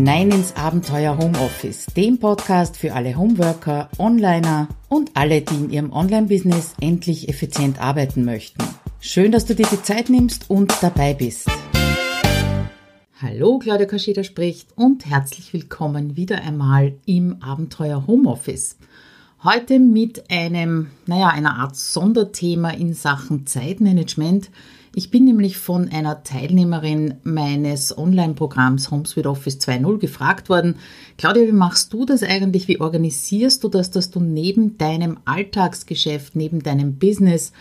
hinein ins Abenteuer Homeoffice, dem Podcast für alle Homeworker, Onliner und alle, die in ihrem Online-Business endlich effizient arbeiten möchten. Schön, dass du dir die Zeit nimmst und dabei bist. Hallo, Claudia Kascheda spricht und herzlich willkommen wieder einmal im Abenteuer Homeoffice. Heute mit einem, naja, einer Art Sonderthema in Sachen Zeitmanagement. Ich bin nämlich von einer Teilnehmerin meines Online-Programms HomeSuite Office 2.0 gefragt worden, Claudia, wie machst du das eigentlich? Wie organisierst du das, dass du neben deinem Alltagsgeschäft, neben deinem Business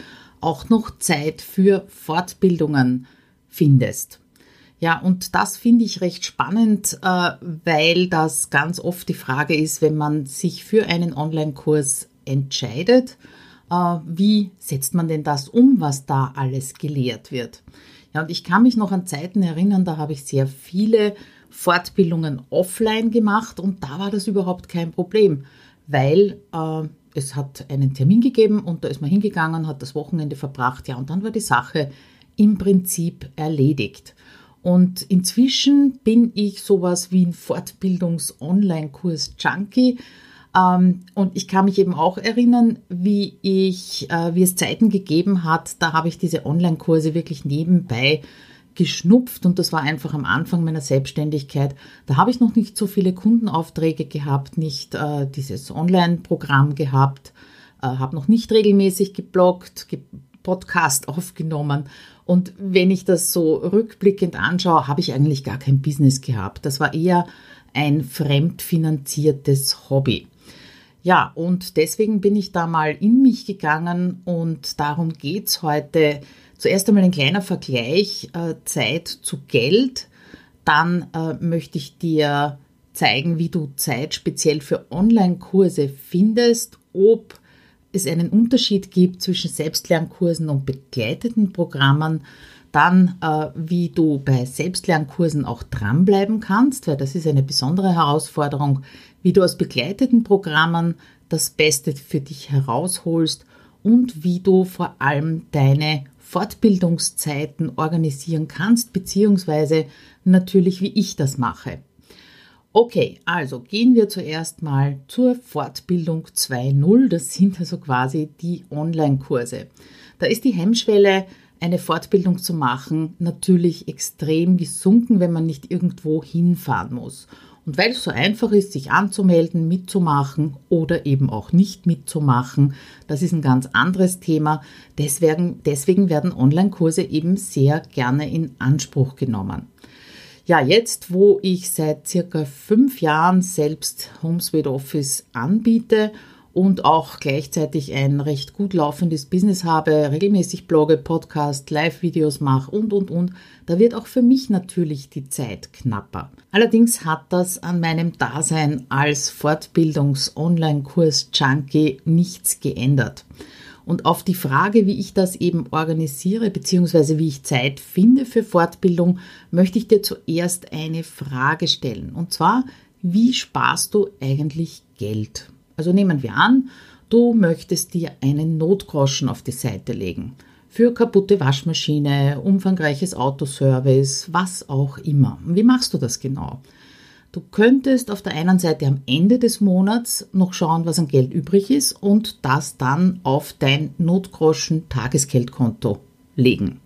auch noch Zeit für Fortbildungen findest? Ja, und das finde ich recht spannend, äh, weil das ganz oft die Frage ist, wenn man sich für einen Online-Kurs entscheidet, wie setzt man denn das um, was da alles gelehrt wird? Ja, und ich kann mich noch an Zeiten erinnern, da habe ich sehr viele Fortbildungen offline gemacht und da war das überhaupt kein Problem, weil äh, es hat einen Termin gegeben und da ist man hingegangen, hat das Wochenende verbracht, ja, und dann war die Sache im Prinzip erledigt. Und inzwischen bin ich sowas wie ein Fortbildungs-Online-Kurs-Junkie. Ähm, und ich kann mich eben auch erinnern, wie ich, äh, wie es Zeiten gegeben hat, da habe ich diese Online-Kurse wirklich nebenbei geschnupft und das war einfach am Anfang meiner Selbstständigkeit. Da habe ich noch nicht so viele Kundenaufträge gehabt, nicht äh, dieses Online-Programm gehabt, äh, habe noch nicht regelmäßig gebloggt, ge Podcast aufgenommen und wenn ich das so rückblickend anschaue, habe ich eigentlich gar kein Business gehabt. Das war eher ein fremdfinanziertes Hobby. Ja, und deswegen bin ich da mal in mich gegangen und darum geht es heute. Zuerst einmal ein kleiner Vergleich äh, Zeit zu Geld. Dann äh, möchte ich dir zeigen, wie du Zeit speziell für Online-Kurse findest, ob es einen Unterschied gibt zwischen Selbstlernkursen und begleiteten Programmen, dann äh, wie du bei Selbstlernkursen auch dranbleiben kannst, weil das ist eine besondere Herausforderung, wie du aus begleiteten Programmen das Beste für dich herausholst und wie du vor allem deine Fortbildungszeiten organisieren kannst, beziehungsweise natürlich wie ich das mache. Okay, also gehen wir zuerst mal zur Fortbildung 2.0. Das sind also quasi die Online-Kurse. Da ist die Hemmschwelle, eine Fortbildung zu machen, natürlich extrem gesunken, wenn man nicht irgendwo hinfahren muss. Und weil es so einfach ist, sich anzumelden, mitzumachen oder eben auch nicht mitzumachen, das ist ein ganz anderes Thema. Deswegen, deswegen werden Online-Kurse eben sehr gerne in Anspruch genommen. Ja, jetzt, wo ich seit circa fünf Jahren selbst HomeSuite Office anbiete und auch gleichzeitig ein recht gut laufendes Business habe, regelmäßig blogge, Podcast, Live-Videos mache und, und, und, da wird auch für mich natürlich die Zeit knapper. Allerdings hat das an meinem Dasein als Fortbildungs-Online-Kurs-Junkie nichts geändert. Und auf die Frage, wie ich das eben organisiere, beziehungsweise wie ich Zeit finde für Fortbildung, möchte ich dir zuerst eine Frage stellen. Und zwar, wie sparst du eigentlich Geld? Also nehmen wir an, du möchtest dir einen Notgroschen auf die Seite legen. Für kaputte Waschmaschine, umfangreiches Autoservice, was auch immer. Wie machst du das genau? Du könntest auf der einen Seite am Ende des Monats noch schauen, was an Geld übrig ist und das dann auf dein Notgroschen Tagesgeldkonto legen.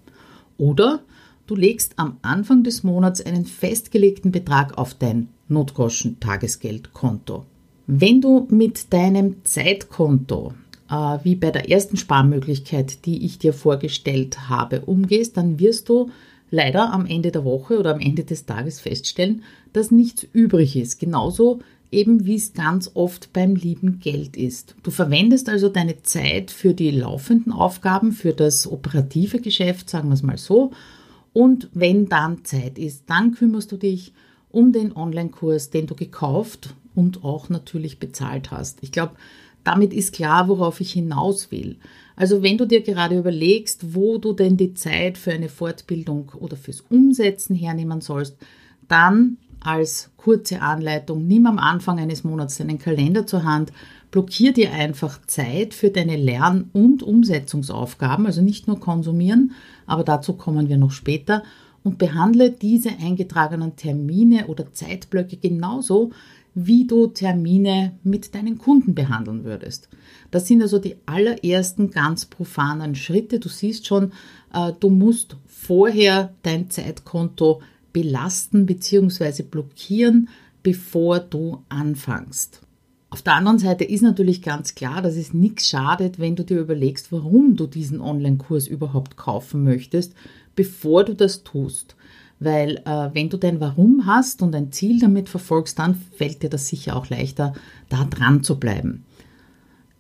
Oder du legst am Anfang des Monats einen festgelegten Betrag auf dein Notgroschen Tagesgeldkonto. Wenn du mit deinem Zeitkonto äh, wie bei der ersten Sparmöglichkeit, die ich dir vorgestellt habe, umgehst, dann wirst du leider am Ende der Woche oder am Ende des Tages feststellen, dass nichts übrig ist. Genauso eben wie es ganz oft beim lieben Geld ist. Du verwendest also deine Zeit für die laufenden Aufgaben, für das operative Geschäft, sagen wir es mal so. Und wenn dann Zeit ist, dann kümmerst du dich um den Online-Kurs, den du gekauft und auch natürlich bezahlt hast. Ich glaube, damit ist klar, worauf ich hinaus will. Also wenn du dir gerade überlegst, wo du denn die Zeit für eine Fortbildung oder fürs Umsetzen hernehmen sollst, dann als kurze Anleitung, nimm am Anfang eines Monats deinen Kalender zur Hand, blockier dir einfach Zeit für deine Lern- und Umsetzungsaufgaben, also nicht nur konsumieren, aber dazu kommen wir noch später und behandle diese eingetragenen Termine oder Zeitblöcke genauso, wie du Termine mit deinen Kunden behandeln würdest. Das sind also die allerersten ganz profanen Schritte. Du siehst schon, äh, du musst vorher dein Zeitkonto belasten bzw. blockieren, bevor du anfängst. Auf der anderen Seite ist natürlich ganz klar, dass es nichts schadet, wenn du dir überlegst, warum du diesen Online-Kurs überhaupt kaufen möchtest, bevor du das tust. Weil äh, wenn du dein Warum hast und ein Ziel damit verfolgst, dann fällt dir das sicher auch leichter, da dran zu bleiben.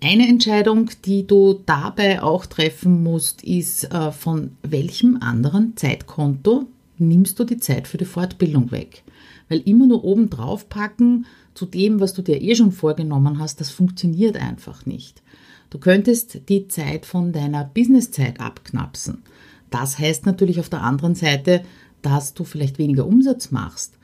Eine Entscheidung, die du dabei auch treffen musst, ist, äh, von welchem anderen Zeitkonto nimmst du die Zeit für die Fortbildung weg. Weil immer nur oben drauf packen zu dem, was du dir eh schon vorgenommen hast, das funktioniert einfach nicht. Du könntest die Zeit von deiner Businesszeit abknapsen. Das heißt natürlich auf der anderen Seite, dass du vielleicht weniger Umsatz machst.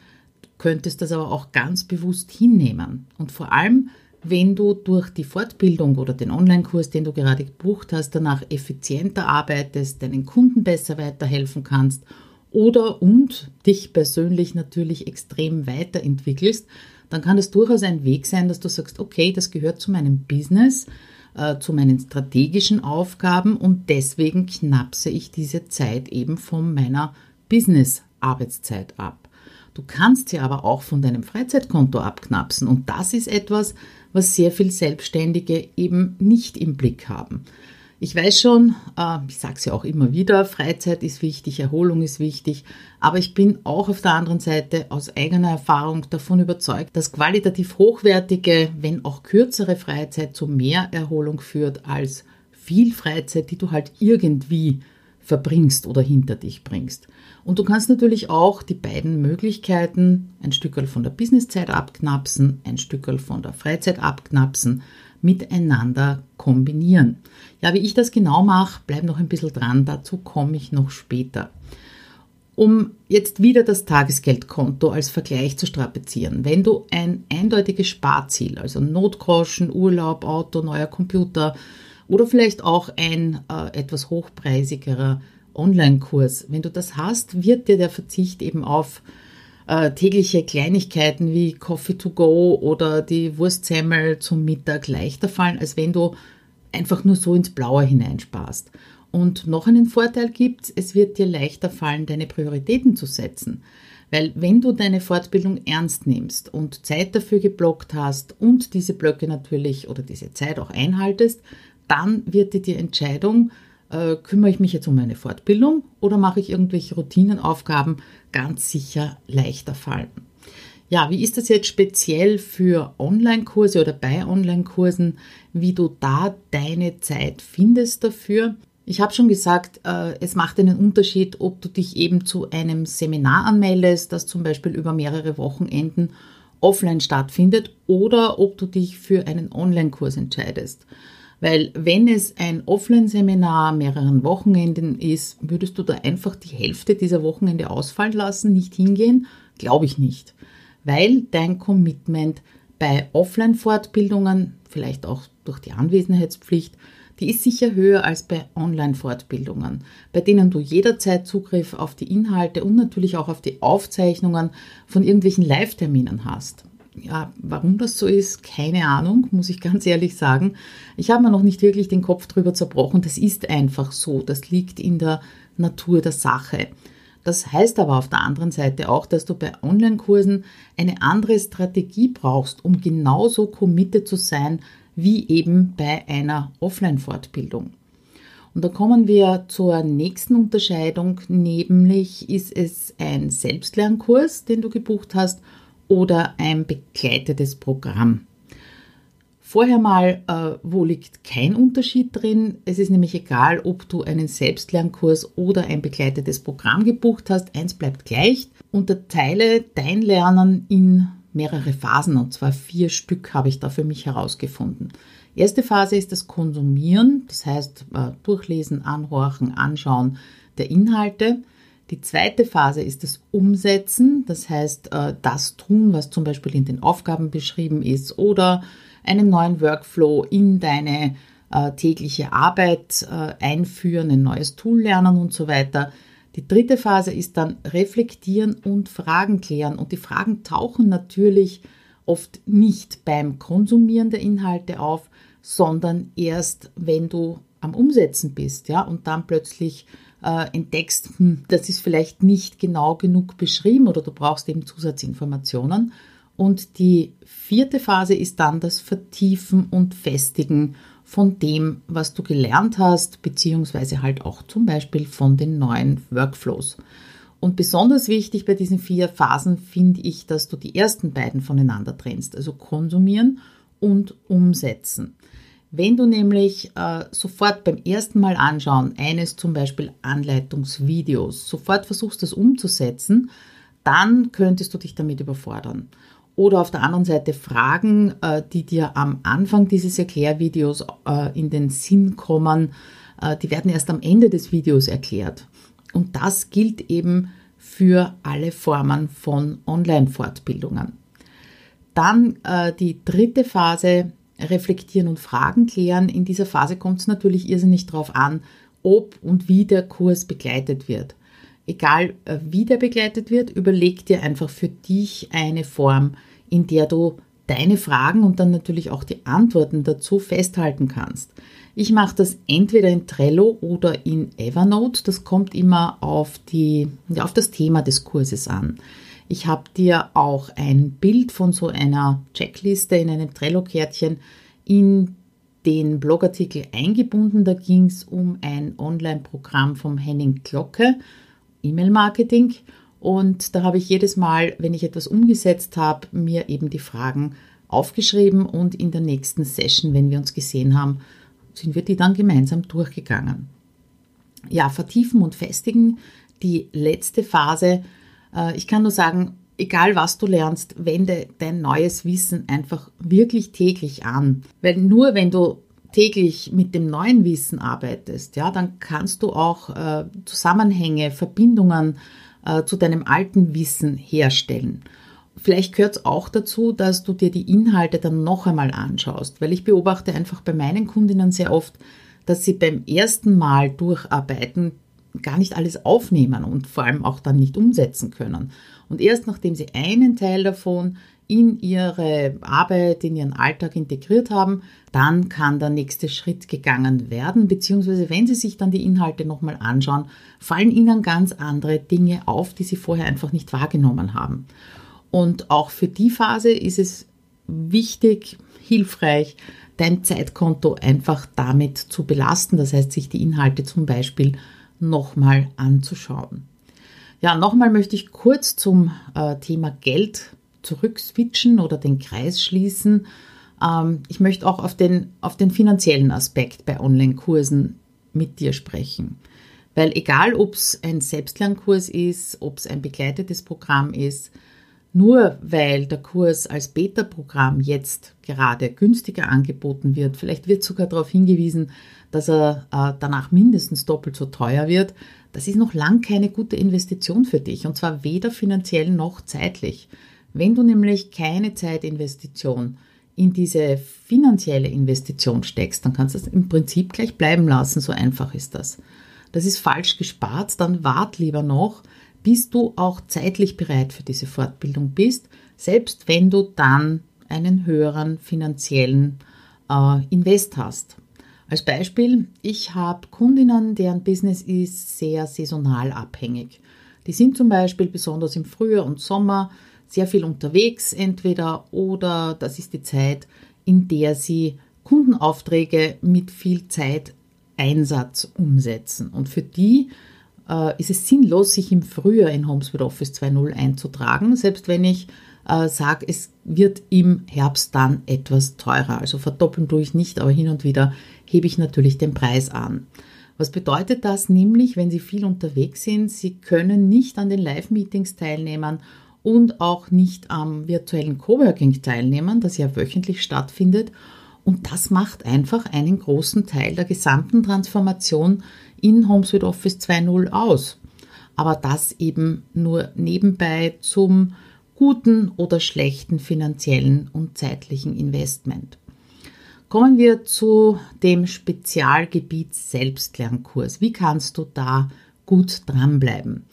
Du könntest das aber auch ganz bewusst hinnehmen. Und vor allem, wenn du durch die Fortbildung oder den Online-Kurs, den du gerade gebucht hast, danach effizienter arbeitest, deinen Kunden besser weiterhelfen kannst oder und dich persönlich natürlich extrem weiterentwickelst, dann kann es durchaus ein Weg sein, dass du sagst, okay, das gehört zu meinem Business, äh, zu meinen strategischen Aufgaben und deswegen knapse ich diese Zeit eben von meiner Business-Arbeitszeit ab. Du kannst sie aber auch von deinem Freizeitkonto abknapsen und das ist etwas, was sehr viel Selbstständige eben nicht im Blick haben. Ich weiß schon, äh, ich sage es ja auch immer wieder, Freizeit ist wichtig, Erholung ist wichtig, aber ich bin auch auf der anderen Seite aus eigener Erfahrung davon überzeugt, dass qualitativ hochwertige, wenn auch kürzere Freizeit zu mehr Erholung führt als viel Freizeit, die du halt irgendwie verbringst oder hinter dich bringst. Und du kannst natürlich auch die beiden Möglichkeiten, ein Stückel von der Businesszeit abknapsen, ein Stückel von der Freizeit abknapsen, miteinander kombinieren. Ja, wie ich das genau mache, bleib noch ein bisschen dran, dazu komme ich noch später. Um jetzt wieder das Tagesgeldkonto als Vergleich zu strapazieren. Wenn du ein eindeutiges Sparziel, also Notgroschen, Urlaub, Auto, neuer Computer oder vielleicht auch ein äh, etwas hochpreisigerer Online-Kurs, wenn du das hast, wird dir der Verzicht eben auf äh, tägliche Kleinigkeiten wie Coffee to go oder die Wurstsemmel zum Mittag leichter fallen, als wenn du einfach nur so ins Blaue hineinsparst. Und noch einen Vorteil gibt es, wird dir leichter fallen, deine Prioritäten zu setzen. Weil wenn du deine Fortbildung ernst nimmst und Zeit dafür geblockt hast und diese Blöcke natürlich oder diese Zeit auch einhaltest, dann wird dir die Entscheidung äh, kümmere ich mich jetzt um meine Fortbildung oder mache ich irgendwelche Routinenaufgaben ganz sicher leichter fallen. Ja, wie ist das jetzt speziell für Online-Kurse oder bei Online-Kursen, wie du da deine Zeit findest dafür? Ich habe schon gesagt, äh, es macht einen Unterschied, ob du dich eben zu einem Seminar anmeldest, das zum Beispiel über mehrere Wochenenden offline stattfindet, oder ob du dich für einen Online-Kurs entscheidest. Weil wenn es ein Offline-Seminar mehreren Wochenenden ist, würdest du da einfach die Hälfte dieser Wochenende ausfallen lassen, nicht hingehen? Glaube ich nicht. Weil dein Commitment bei Offline-Fortbildungen, vielleicht auch durch die Anwesenheitspflicht, die ist sicher höher als bei Online-Fortbildungen, bei denen du jederzeit Zugriff auf die Inhalte und natürlich auch auf die Aufzeichnungen von irgendwelchen Live-Terminen hast. Ja, warum das so ist, keine Ahnung, muss ich ganz ehrlich sagen. Ich habe mir noch nicht wirklich den Kopf drüber zerbrochen. Das ist einfach so. Das liegt in der Natur der Sache. Das heißt aber auf der anderen Seite auch, dass du bei Online-Kursen eine andere Strategie brauchst, um genauso committed zu sein wie eben bei einer Offline-Fortbildung. Und da kommen wir zur nächsten Unterscheidung, nämlich ist es ein Selbstlernkurs, den du gebucht hast oder ein begleitetes Programm. Vorher mal, äh, wo liegt kein Unterschied drin? Es ist nämlich egal, ob du einen Selbstlernkurs oder ein begleitetes Programm gebucht hast. Eins bleibt gleich. Unterteile dein Lernen in mehrere Phasen und zwar vier Stück habe ich da für mich herausgefunden. Erste Phase ist das Konsumieren, das heißt äh, Durchlesen, Anhorchen, Anschauen der Inhalte. Die zweite Phase ist das Umsetzen, das heißt äh, das tun, was zum Beispiel in den Aufgaben beschrieben ist oder einen neuen Workflow in deine äh, tägliche Arbeit äh, einführen, ein neues Tool lernen und so weiter. Die dritte Phase ist dann reflektieren und Fragen klären. Und die Fragen tauchen natürlich oft nicht beim Konsumieren der Inhalte auf, sondern erst, wenn du am Umsetzen bist, ja, und dann plötzlich äh, entdeckst, hm, das ist vielleicht nicht genau genug beschrieben oder du brauchst eben Zusatzinformationen. Und die vierte Phase ist dann das Vertiefen und Festigen von dem, was du gelernt hast, beziehungsweise halt auch zum Beispiel von den neuen Workflows. Und besonders wichtig bei diesen vier Phasen finde ich, dass du die ersten beiden voneinander trennst, also konsumieren und umsetzen. Wenn du nämlich äh, sofort beim ersten Mal anschauen, eines zum Beispiel Anleitungsvideos, sofort versuchst das umzusetzen, dann könntest du dich damit überfordern. Oder auf der anderen Seite Fragen, äh, die dir am Anfang dieses Erklärvideos äh, in den Sinn kommen, äh, die werden erst am Ende des Videos erklärt. Und das gilt eben für alle Formen von Online-Fortbildungen. Dann die dritte Phase, reflektieren und Fragen klären. In dieser Phase kommt es natürlich irrsinnig darauf an, ob und wie der Kurs begleitet wird egal wie der begleitet wird, überleg dir einfach für dich eine Form, in der du deine Fragen und dann natürlich auch die Antworten dazu festhalten kannst. Ich mache das entweder in Trello oder in Evernote. Das kommt immer auf, die, auf das Thema des Kurses an. Ich habe dir auch ein Bild von so einer Checkliste in einem Trello-Kärtchen in den Blogartikel eingebunden. Da ging es um ein Online-Programm vom Henning Glocke, E-Mail-Marketing. Und da habe ich jedes Mal, wenn ich etwas umgesetzt habe, mir eben die Fragen aufgeschrieben und in der nächsten Session, wenn wir uns gesehen haben, sind wir die dann gemeinsam durchgegangen. Ja, vertiefen und festigen, die letzte Phase. Äh, ich kann nur sagen, egal was du lernst, wende dein neues Wissen einfach wirklich täglich an. Weil nur wenn du täglich mit dem neuen Wissen arbeitest, ja, dann kannst du auch äh, Zusammenhänge, Verbindungen äh, zu deinem alten Wissen herstellen. Vielleicht gehört es auch dazu, dass du dir die Inhalte dann noch einmal anschaust, weil ich beobachte einfach bei meinen Kundinnen sehr oft, dass sie beim ersten Mal durcharbeiten gar nicht alles aufnehmen und vor allem auch dann nicht umsetzen können. Und erst nachdem sie einen Teil davon in ihre Arbeit, in ihren Alltag integriert haben, dann kann der nächste Schritt gegangen werden, beziehungsweise wenn Sie sich dann die Inhalte nochmal anschauen, fallen Ihnen ganz andere Dinge auf, die Sie vorher einfach nicht wahrgenommen haben. Und auch für die Phase ist es wichtig, hilfreich, dein Zeitkonto einfach damit zu belasten, das heißt, sich die Inhalte zum Beispiel nochmal anzuschauen. Ja, nochmal möchte ich kurz zum äh, Thema Geld zurückswitchen oder den Kreis schließen. Ähm, ich möchte auch auf den, auf den finanziellen Aspekt bei Online-Kursen mit dir sprechen. Weil egal, ob es ein Selbstlernkurs ist, ob es ein begleitetes Programm ist, nur weil der Kurs als Beta-Programm jetzt gerade günstiger angeboten wird, vielleicht wird sogar darauf hingewiesen, dass er äh, danach mindestens doppelt so teuer wird, das ist noch lang keine gute Investition für dich und zwar weder finanziell noch zeitlich. Wenn du nämlich keine Zeitinvestition in diese finanzielle Investition steckst, dann kannst du es im Prinzip gleich bleiben lassen. So einfach ist das. Das ist falsch gespart. Dann wart lieber noch, bis du auch zeitlich bereit für diese Fortbildung bist, selbst wenn du dann einen höheren finanziellen äh, Invest hast. Als Beispiel, ich habe Kundinnen, deren Business ist sehr saisonal abhängig. Die sind zum Beispiel besonders im Frühjahr und Sommer sehr viel unterwegs entweder oder das ist die Zeit, in der sie Kundenaufträge mit viel Zeiteinsatz umsetzen. Und für die äh, ist es sinnlos, sich im Frühjahr in HomeSuite Office 2.0 einzutragen, selbst wenn ich äh, sage, es wird im Herbst dann etwas teurer. Also verdoppeln tue ich nicht, aber hin und wieder hebe ich natürlich den Preis an. Was bedeutet das nämlich, wenn Sie viel unterwegs sind? Sie können nicht an den Live-Meetings teilnehmen und auch nicht am virtuellen Coworking teilnehmen, das ja wöchentlich stattfindet. Und das macht einfach einen großen Teil der gesamten Transformation in HomeSuite Office 2.0 aus. Aber das eben nur nebenbei zum guten oder schlechten finanziellen und zeitlichen Investment. Kommen wir zu dem Spezialgebiet Selbstlernkurs. Wie kannst du da gut dranbleiben.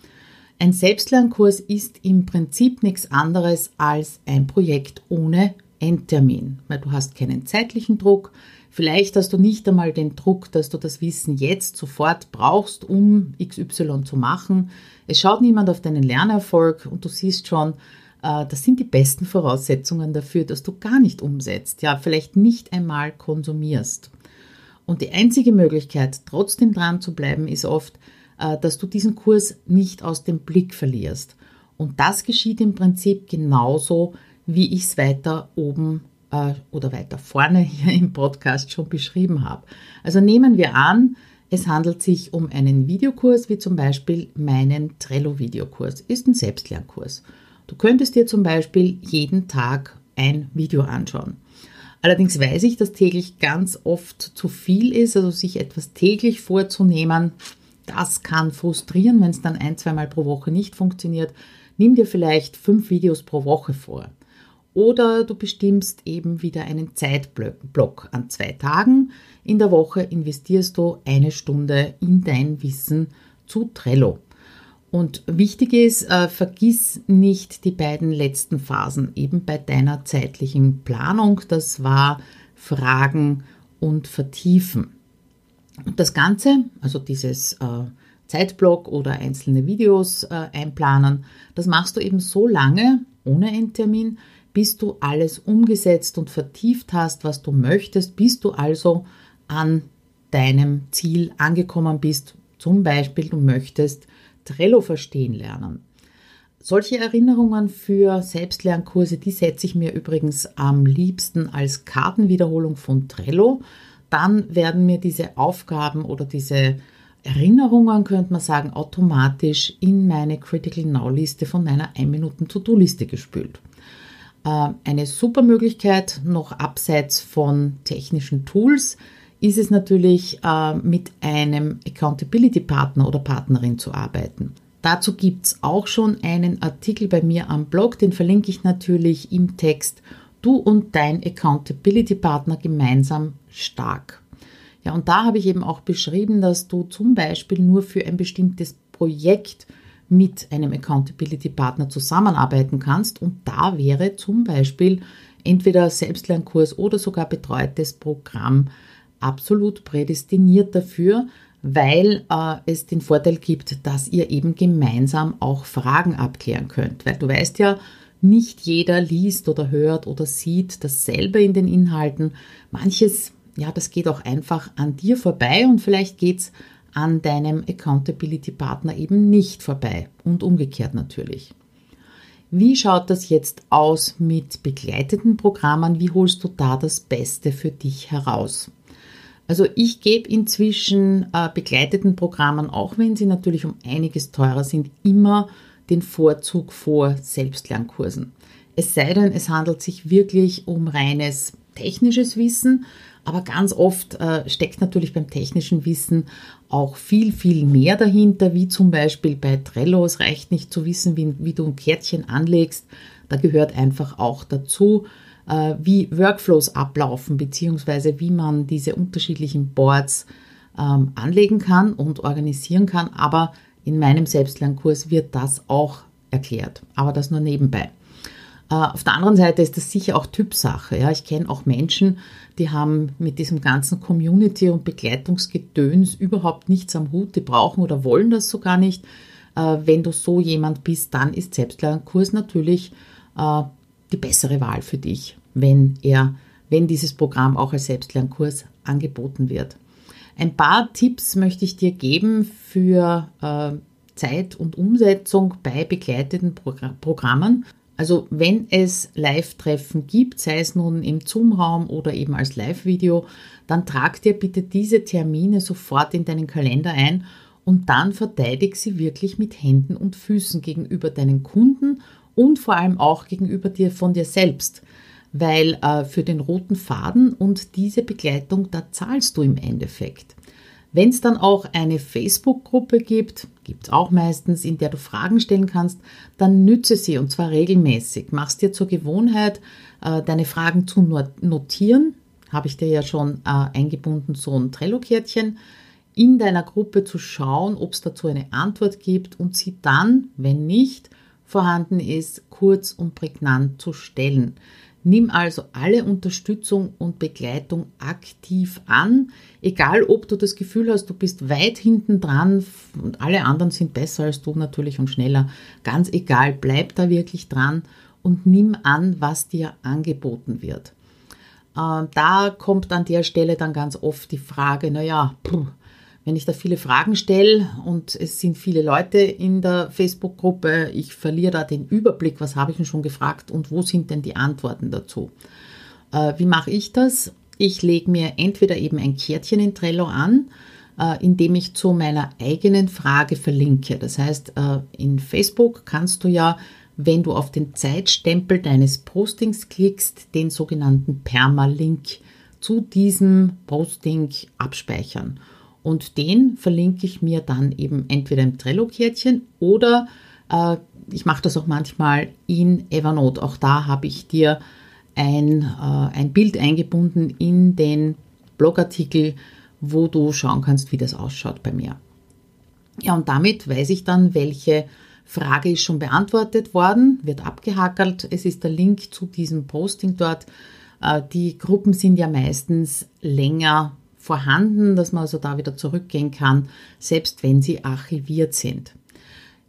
Ein Selbstlernkurs ist im Prinzip nichts anderes als ein Projekt ohne Endtermin, weil du hast keinen zeitlichen Druck. Vielleicht hast du nicht einmal den Druck, dass du das Wissen jetzt sofort brauchst, um XY zu machen. Es schaut niemand auf deinen Lernerfolg und du siehst schon, das sind die besten Voraussetzungen dafür, dass du gar nicht umsetzt, ja, vielleicht nicht einmal konsumierst. Und die einzige Möglichkeit, trotzdem dran zu bleiben, ist oft, äh, dass du diesen Kurs nicht aus dem Blick verlierst. Und das geschieht im Prinzip genauso, wie ich es weiter oben äh, oder weiter vorne hier im Podcast schon beschrieben habe. Also nehmen wir an, es handelt sich um einen Videokurs, wie zum Beispiel meinen Trello-Videokurs. Ist ein Selbstlernkurs. Du könntest dir zum Beispiel jeden Tag ein Video anschauen. Allerdings weiß ich, dass täglich ganz oft zu viel ist, also sich etwas täglich vorzunehmen, das kann frustrieren, wenn es dann ein, zweimal pro Woche nicht funktioniert. Nimm dir vielleicht fünf Videos pro Woche vor. Oder du bestimmst eben wieder einen Zeitblock an zwei Tagen. In der Woche investierst du eine Stunde in dein Wissen zu Trello. Und wichtig ist, äh, vergiss nicht die beiden letzten Phasen eben bei deiner zeitlichen Planung. Das war Fragen und Vertiefen. Und das Ganze, also dieses äh, Zeitblock oder einzelne Videos äh, einplanen, das machst du eben so lange ohne Endtermin, bis du alles umgesetzt und vertieft hast, was du möchtest, bis du also an deinem Ziel angekommen bist. Zum Beispiel, du möchtest Trello verstehen lernen. Solche Erinnerungen für Selbstlernkurse, die setze ich mir übrigens am liebsten als Kartenwiederholung von Trello dann werden mir diese Aufgaben oder diese Erinnerungen, könnte man sagen, automatisch in meine Critical Now Liste von meiner 1 Minuten To-Do-Liste gespült. Äh, eine super Möglichkeit, noch abseits von technischen Tools, ist es natürlich, äh, mit einem Accountability Partner oder Partnerin zu arbeiten. Dazu gibt es auch schon einen Artikel bei mir am Blog, den verlinke ich natürlich im Text du und dein Accountability Partner gemeinsam stark. Ja, und da habe ich eben auch beschrieben, dass du zum Beispiel nur für ein bestimmtes Projekt mit einem Accountability Partner zusammenarbeiten kannst. Und da wäre zum Beispiel entweder Selbstlernkurs oder sogar betreutes Programm absolut prädestiniert dafür, weil äh, es den Vorteil gibt, dass ihr eben gemeinsam auch Fragen abklären könnt. Weil du weißt ja, nicht jeder liest oder hört oder sieht dasselbe in den Inhalten. Manches, ja, das geht auch einfach an dir vorbei und vielleicht geht es an deinem Accountability Partner eben nicht vorbei und umgekehrt natürlich. Wie schaut das jetzt aus mit begleiteten Programmen? Wie holst du da das Beste für dich heraus? Also ich gebe inzwischen äh, begleiteten Programmen, auch wenn sie natürlich um einiges teurer sind, immer den Vorzug vor Selbstlernkursen. Es sei denn, es handelt sich wirklich um reines technisches Wissen, aber ganz oft äh, steckt natürlich beim technischen Wissen auch viel, viel mehr dahinter, wie zum Beispiel bei Trello. Es reicht nicht zu wissen, wie, wie du ein Kärtchen anlegst. Da gehört einfach auch dazu, wie Workflows ablaufen, beziehungsweise wie man diese unterschiedlichen Boards ähm, anlegen kann und organisieren kann. Aber in meinem Selbstlernkurs wird das auch erklärt, aber das nur nebenbei. Äh, auf der anderen Seite ist das sicher auch Typsache. Ja. Ich kenne auch Menschen, die haben mit diesem ganzen Community- und Begleitungsgedöns überhaupt nichts am Hut. Die brauchen oder wollen das sogar nicht. Äh, wenn du so jemand bist, dann ist Selbstlernkurs natürlich äh, die bessere Wahl für dich, wenn er, wenn dieses Programm auch als Selbstlernkurs angeboten wird. Ein paar Tipps möchte ich dir geben für äh, Zeit und Umsetzung bei begleiteten Progr Programmen. Also wenn es Live-Treffen gibt, sei es nun im Zoom-Raum oder eben als Live-Video, dann trag dir bitte diese Termine sofort in deinen Kalender ein und dann verteidig sie wirklich mit Händen und Füßen gegenüber deinen Kunden und vor allem auch gegenüber dir von dir selbst weil äh, für den roten Faden und diese Begleitung, da zahlst du im Endeffekt. Wenn es dann auch eine Facebook-Gruppe gibt, gibt es auch meistens, in der du Fragen stellen kannst, dann nütze sie und zwar regelmäßig. Machst dir zur Gewohnheit, äh, deine Fragen zu notieren. Habe ich dir ja schon äh, eingebunden, so ein Trello-Kärtchen. in deiner Gruppe zu schauen, ob es dazu eine Antwort gibt und sie dann, wenn nicht vorhanden ist, kurz und prägnant zu stellen. Nimm also alle Unterstützung und Begleitung aktiv an, egal ob du das Gefühl hast, du bist weit hinten dran und alle anderen sind besser als du natürlich und schneller. Ganz egal, bleib da wirklich dran und nimm an, was dir angeboten wird. Äh, da kommt an der Stelle dann ganz oft die Frage, naja, puh, wenn ich da viele Fragen stelle und es sind viele Leute in der Facebook-Gruppe, ich verliere da den Überblick, was habe ich denn schon gefragt und wo sind denn die Antworten dazu. Äh, wie mache ich das? Ich lege mir entweder eben ein Kärtchen in Trello an, äh, indem ich zu meiner eigenen Frage verlinke. Das heißt, äh, in Facebook kannst du ja, wenn du auf den Zeitstempel deines Postings klickst, den sogenannten Permalink zu diesem Posting abspeichern. Und den verlinke ich mir dann eben entweder im Trello-Kärtchen oder äh, ich mache das auch manchmal in Evernote. Auch da habe ich dir ein, äh, ein Bild eingebunden in den Blogartikel, wo du schauen kannst, wie das ausschaut bei mir. Ja, und damit weiß ich dann, welche Frage ist schon beantwortet worden, wird abgehackelt. Es ist der Link zu diesem Posting dort. Äh, die Gruppen sind ja meistens länger vorhanden, dass man also da wieder zurückgehen kann, selbst wenn sie archiviert sind.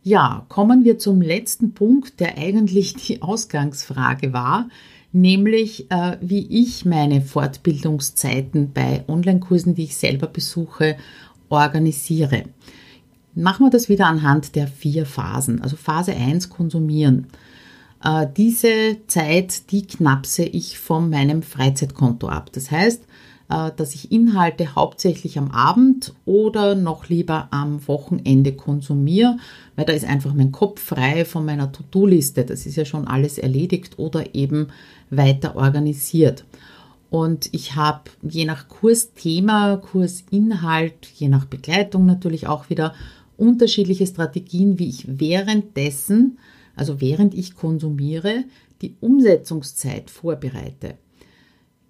Ja, kommen wir zum letzten Punkt, der eigentlich die Ausgangsfrage war, nämlich äh, wie ich meine Fortbildungszeiten bei Online-Kursen, die ich selber besuche, organisiere. Machen wir das wieder anhand der vier Phasen. Also Phase 1 konsumieren. Äh, diese Zeit, die knapse ich von meinem Freizeitkonto ab. Das heißt, dass ich Inhalte hauptsächlich am Abend oder noch lieber am Wochenende konsumiere, weil da ist einfach mein Kopf frei von meiner To-Do-Liste. Das ist ja schon alles erledigt oder eben weiter organisiert. Und ich habe je nach Kursthema, Kursinhalt, je nach Begleitung natürlich auch wieder unterschiedliche Strategien, wie ich währenddessen, also während ich konsumiere, die Umsetzungszeit vorbereite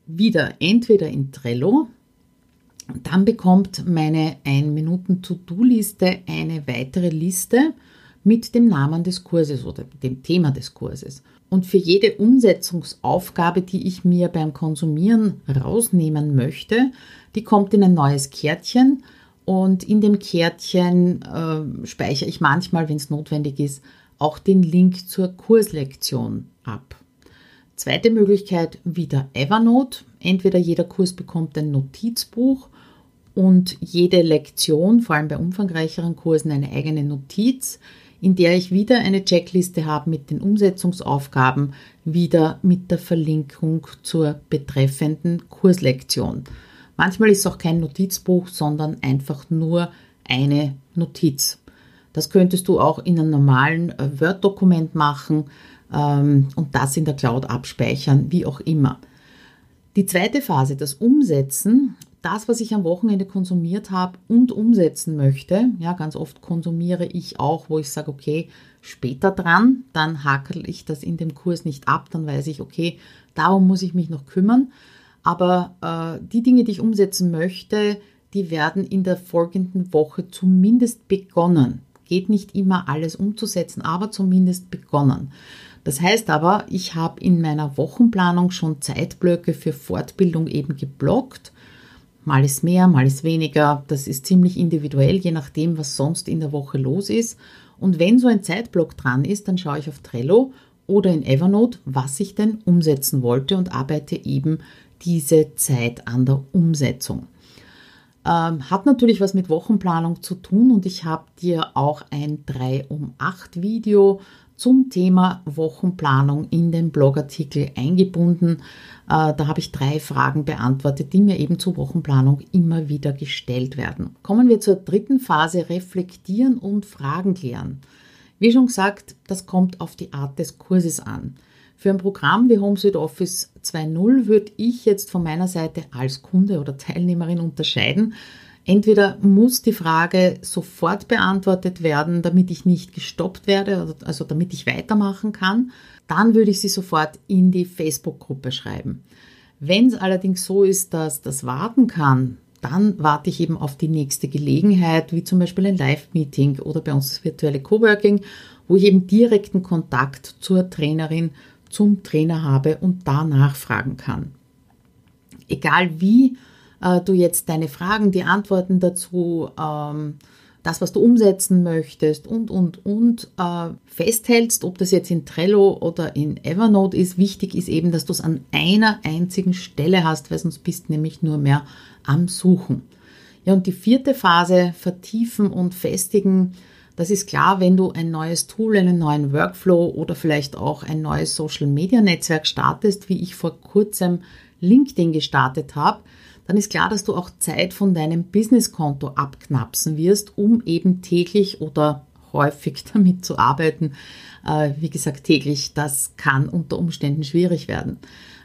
wieder entweder in Trello, dann bekommt meine 1-Minuten-To-Do-Liste eine weitere Liste mit dem Namen des Kurses oder dem Thema des Kurses. Und für jede Umsetzungsaufgabe, die ich mir beim Konsumieren rausnehmen möchte, die kommt in ein neues Kärtchen und in dem Kärtchen äh, speichere ich manchmal, wenn es notwendig ist, auch den Link zur Kurslektion ab. Zweite Möglichkeit wieder Evernote. Entweder jeder Kurs bekommt ein Notizbuch und jede Lektion, vor allem bei umfangreicheren Kursen, eine eigene Notiz, in der ich wieder eine Checkliste habe mit den Umsetzungsaufgaben, wieder mit der Verlinkung zur betreffenden Kurslektion. Manchmal ist es auch kein Notizbuch, sondern einfach nur eine Notiz. Das könntest du auch in einem normalen äh, Word-Dokument machen ähm, und das in der Cloud abspeichern, wie auch immer. Die zweite Phase, das Umsetzen, das, was ich am Wochenende konsumiert habe und umsetzen möchte, ja, ganz oft konsumiere ich auch, wo ich sage, okay, später dran, dann hakel ich das in dem Kurs nicht ab, dann weiß ich, okay, darum muss ich mich noch kümmern. Aber äh, die Dinge, die ich umsetzen möchte, die werden in der folgenden Woche zumindest begonnen. Geht nicht immer alles umzusetzen, aber zumindest begonnen. Das heißt aber, ich habe in meiner Wochenplanung schon Zeitblöcke für Fortbildung eben geblockt. Mal ist mehr, mal ist weniger. Das ist ziemlich individuell, je nachdem, was sonst in der Woche los ist. Und wenn so ein Zeitblock dran ist, dann schaue ich auf Trello oder in Evernote, was ich denn umsetzen wollte und arbeite eben diese Zeit an der Umsetzung. Ähm, hat natürlich was mit Wochenplanung zu tun und ich habe dir auch ein 3 um 8 Video zum Thema Wochenplanung in den Blogartikel eingebunden. Äh, da habe ich drei Fragen beantwortet, die mir eben zur Wochenplanung immer wieder gestellt werden. Kommen wir zur dritten Phase, reflektieren und Fragen klären. Wie schon gesagt, das kommt auf die Art des Kurses an. Für ein Programm wie HomeSuite Office 2.0 würde ich jetzt von meiner Seite als Kunde oder Teilnehmerin unterscheiden, Entweder muss die Frage sofort beantwortet werden, damit ich nicht gestoppt werde, also damit ich weitermachen kann. Dann würde ich sie sofort in die Facebook-Gruppe schreiben. Wenn es allerdings so ist, dass das warten kann, dann warte ich eben auf die nächste Gelegenheit, wie zum Beispiel ein Live-Meeting oder bei uns das virtuelle Coworking, wo ich eben direkten Kontakt zur Trainerin, zum Trainer habe und da nachfragen kann. Egal wie äh, du jetzt deine Fragen, die Antworten dazu, ähm, das, was du umsetzen möchtest und, und, und äh, festhältst, ob das jetzt in Trello oder in Evernote ist. Wichtig ist eben, dass du es an einer einzigen Stelle hast, weil sonst bist du nämlich nur mehr am Suchen. Ja, und die vierte Phase, vertiefen und festigen, das ist klar, wenn du ein neues Tool, einen neuen Workflow oder vielleicht auch ein neues Social-Media-Netzwerk startest, wie ich vor kurzem LinkedIn gestartet habe, dann ist klar, dass du auch Zeit von deinem Businesskonto abknapsen wirst, um eben täglich oder häufig damit zu arbeiten. Äh, wie gesagt, täglich, das kann unter Umständen schwierig werden.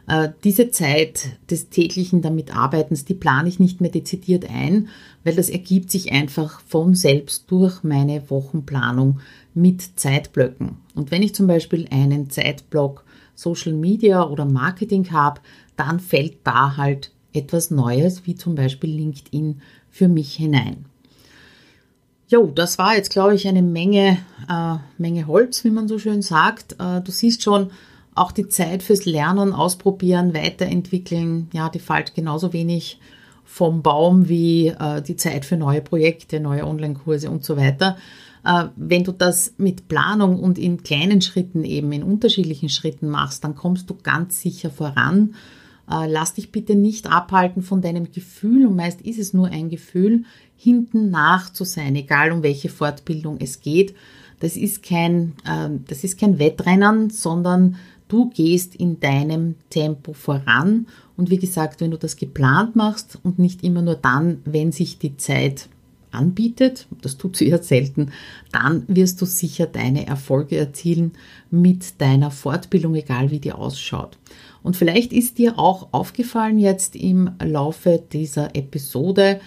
Äh, diese Zeit des täglichen damit Arbeitens, die plane ich nicht mehr dezidiert ein, weil das ergibt sich einfach von selbst durch meine Wochenplanung mit Zeitblöcken. Und wenn ich zum Beispiel einen Zeitblock Social Media oder Marketing habe, dann fällt da halt etwas Neues, wie zum Beispiel LinkedIn, für mich hinein. Jo, das war jetzt, glaube ich, eine Menge, äh, Menge Holz, wie man so schön sagt. Äh, du siehst schon, auch die Zeit fürs Lernen, Ausprobieren, Weiterentwickeln, ja, die fällt genauso wenig vom Baum wie äh, die Zeit für neue Projekte, neue Online-Kurse und so weiter. Äh, wenn du das mit Planung und in kleinen Schritten eben, in unterschiedlichen Schritten machst, dann kommst du ganz sicher voran lass dich bitte nicht abhalten von deinem Gefühl, und meist ist es nur ein Gefühl, hinten nach zu sein, egal um welche Fortbildung es geht. Das ist kein, äh, das ist kein Wettrennen, sondern du gehst in deinem Tempo voran. Und wie gesagt, wenn du das geplant machst und nicht immer nur dann, wenn sich die Zeit anbietet, das tut sie ja selten, dann wirst du sicher deine Erfolge erzielen mit deiner Fortbildung, egal wie die ausschaut. Und vielleicht ist dir auch aufgefallen jetzt im Laufe dieser Episode,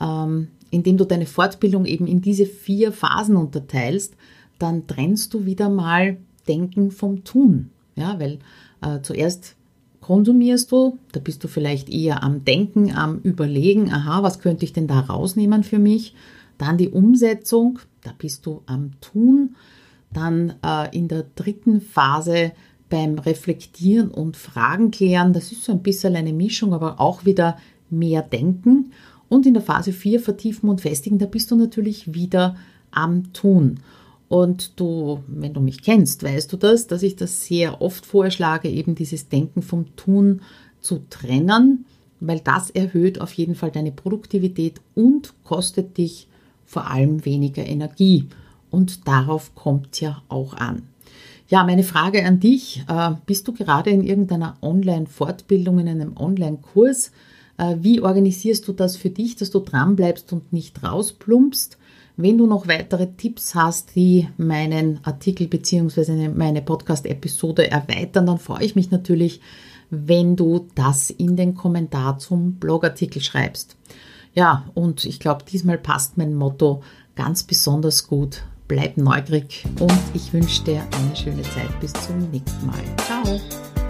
ähm, indem du deine Fortbildung eben in diese vier Phasen unterteilst, dann trennst du wieder mal Denken vom Tun. Ja, weil äh, zuerst konsumierst du, da bist du vielleicht eher am Denken, am Überlegen, aha, was könnte ich denn da rausnehmen für mich? Dann die Umsetzung, da bist du am Tun. Dann äh, in der dritten Phase beim Reflektieren und Fragen klären, das ist so ein bisschen eine Mischung, aber auch wieder mehr Denken. Und in der Phase 4 vertiefen und festigen, da bist du natürlich wieder am Tun. Und du, wenn du mich kennst, weißt du das, dass ich das sehr oft vorschlage, eben dieses Denken vom Tun zu trennen, weil das erhöht auf jeden Fall deine Produktivität und kostet dich vor allem weniger Energie. Und darauf kommt es ja auch an. Ja, meine Frage an dich. Äh, bist du gerade in irgendeiner Online-Fortbildung, in einem Online-Kurs? Äh, wie organisierst du das für dich, dass du dranbleibst und nicht rausplumpst? Wenn du noch weitere Tipps hast, die meinen Artikel bzw. meine Podcast-Episode erweitern, dann freue ich mich natürlich, wenn du das in den Kommentar zum Blogartikel schreibst. Ja, und ich glaube, diesmal passt mein Motto ganz besonders gut. Bleib neugierig und ich wünsche dir eine schöne Zeit. Bis zum nächsten Mal. Ciao.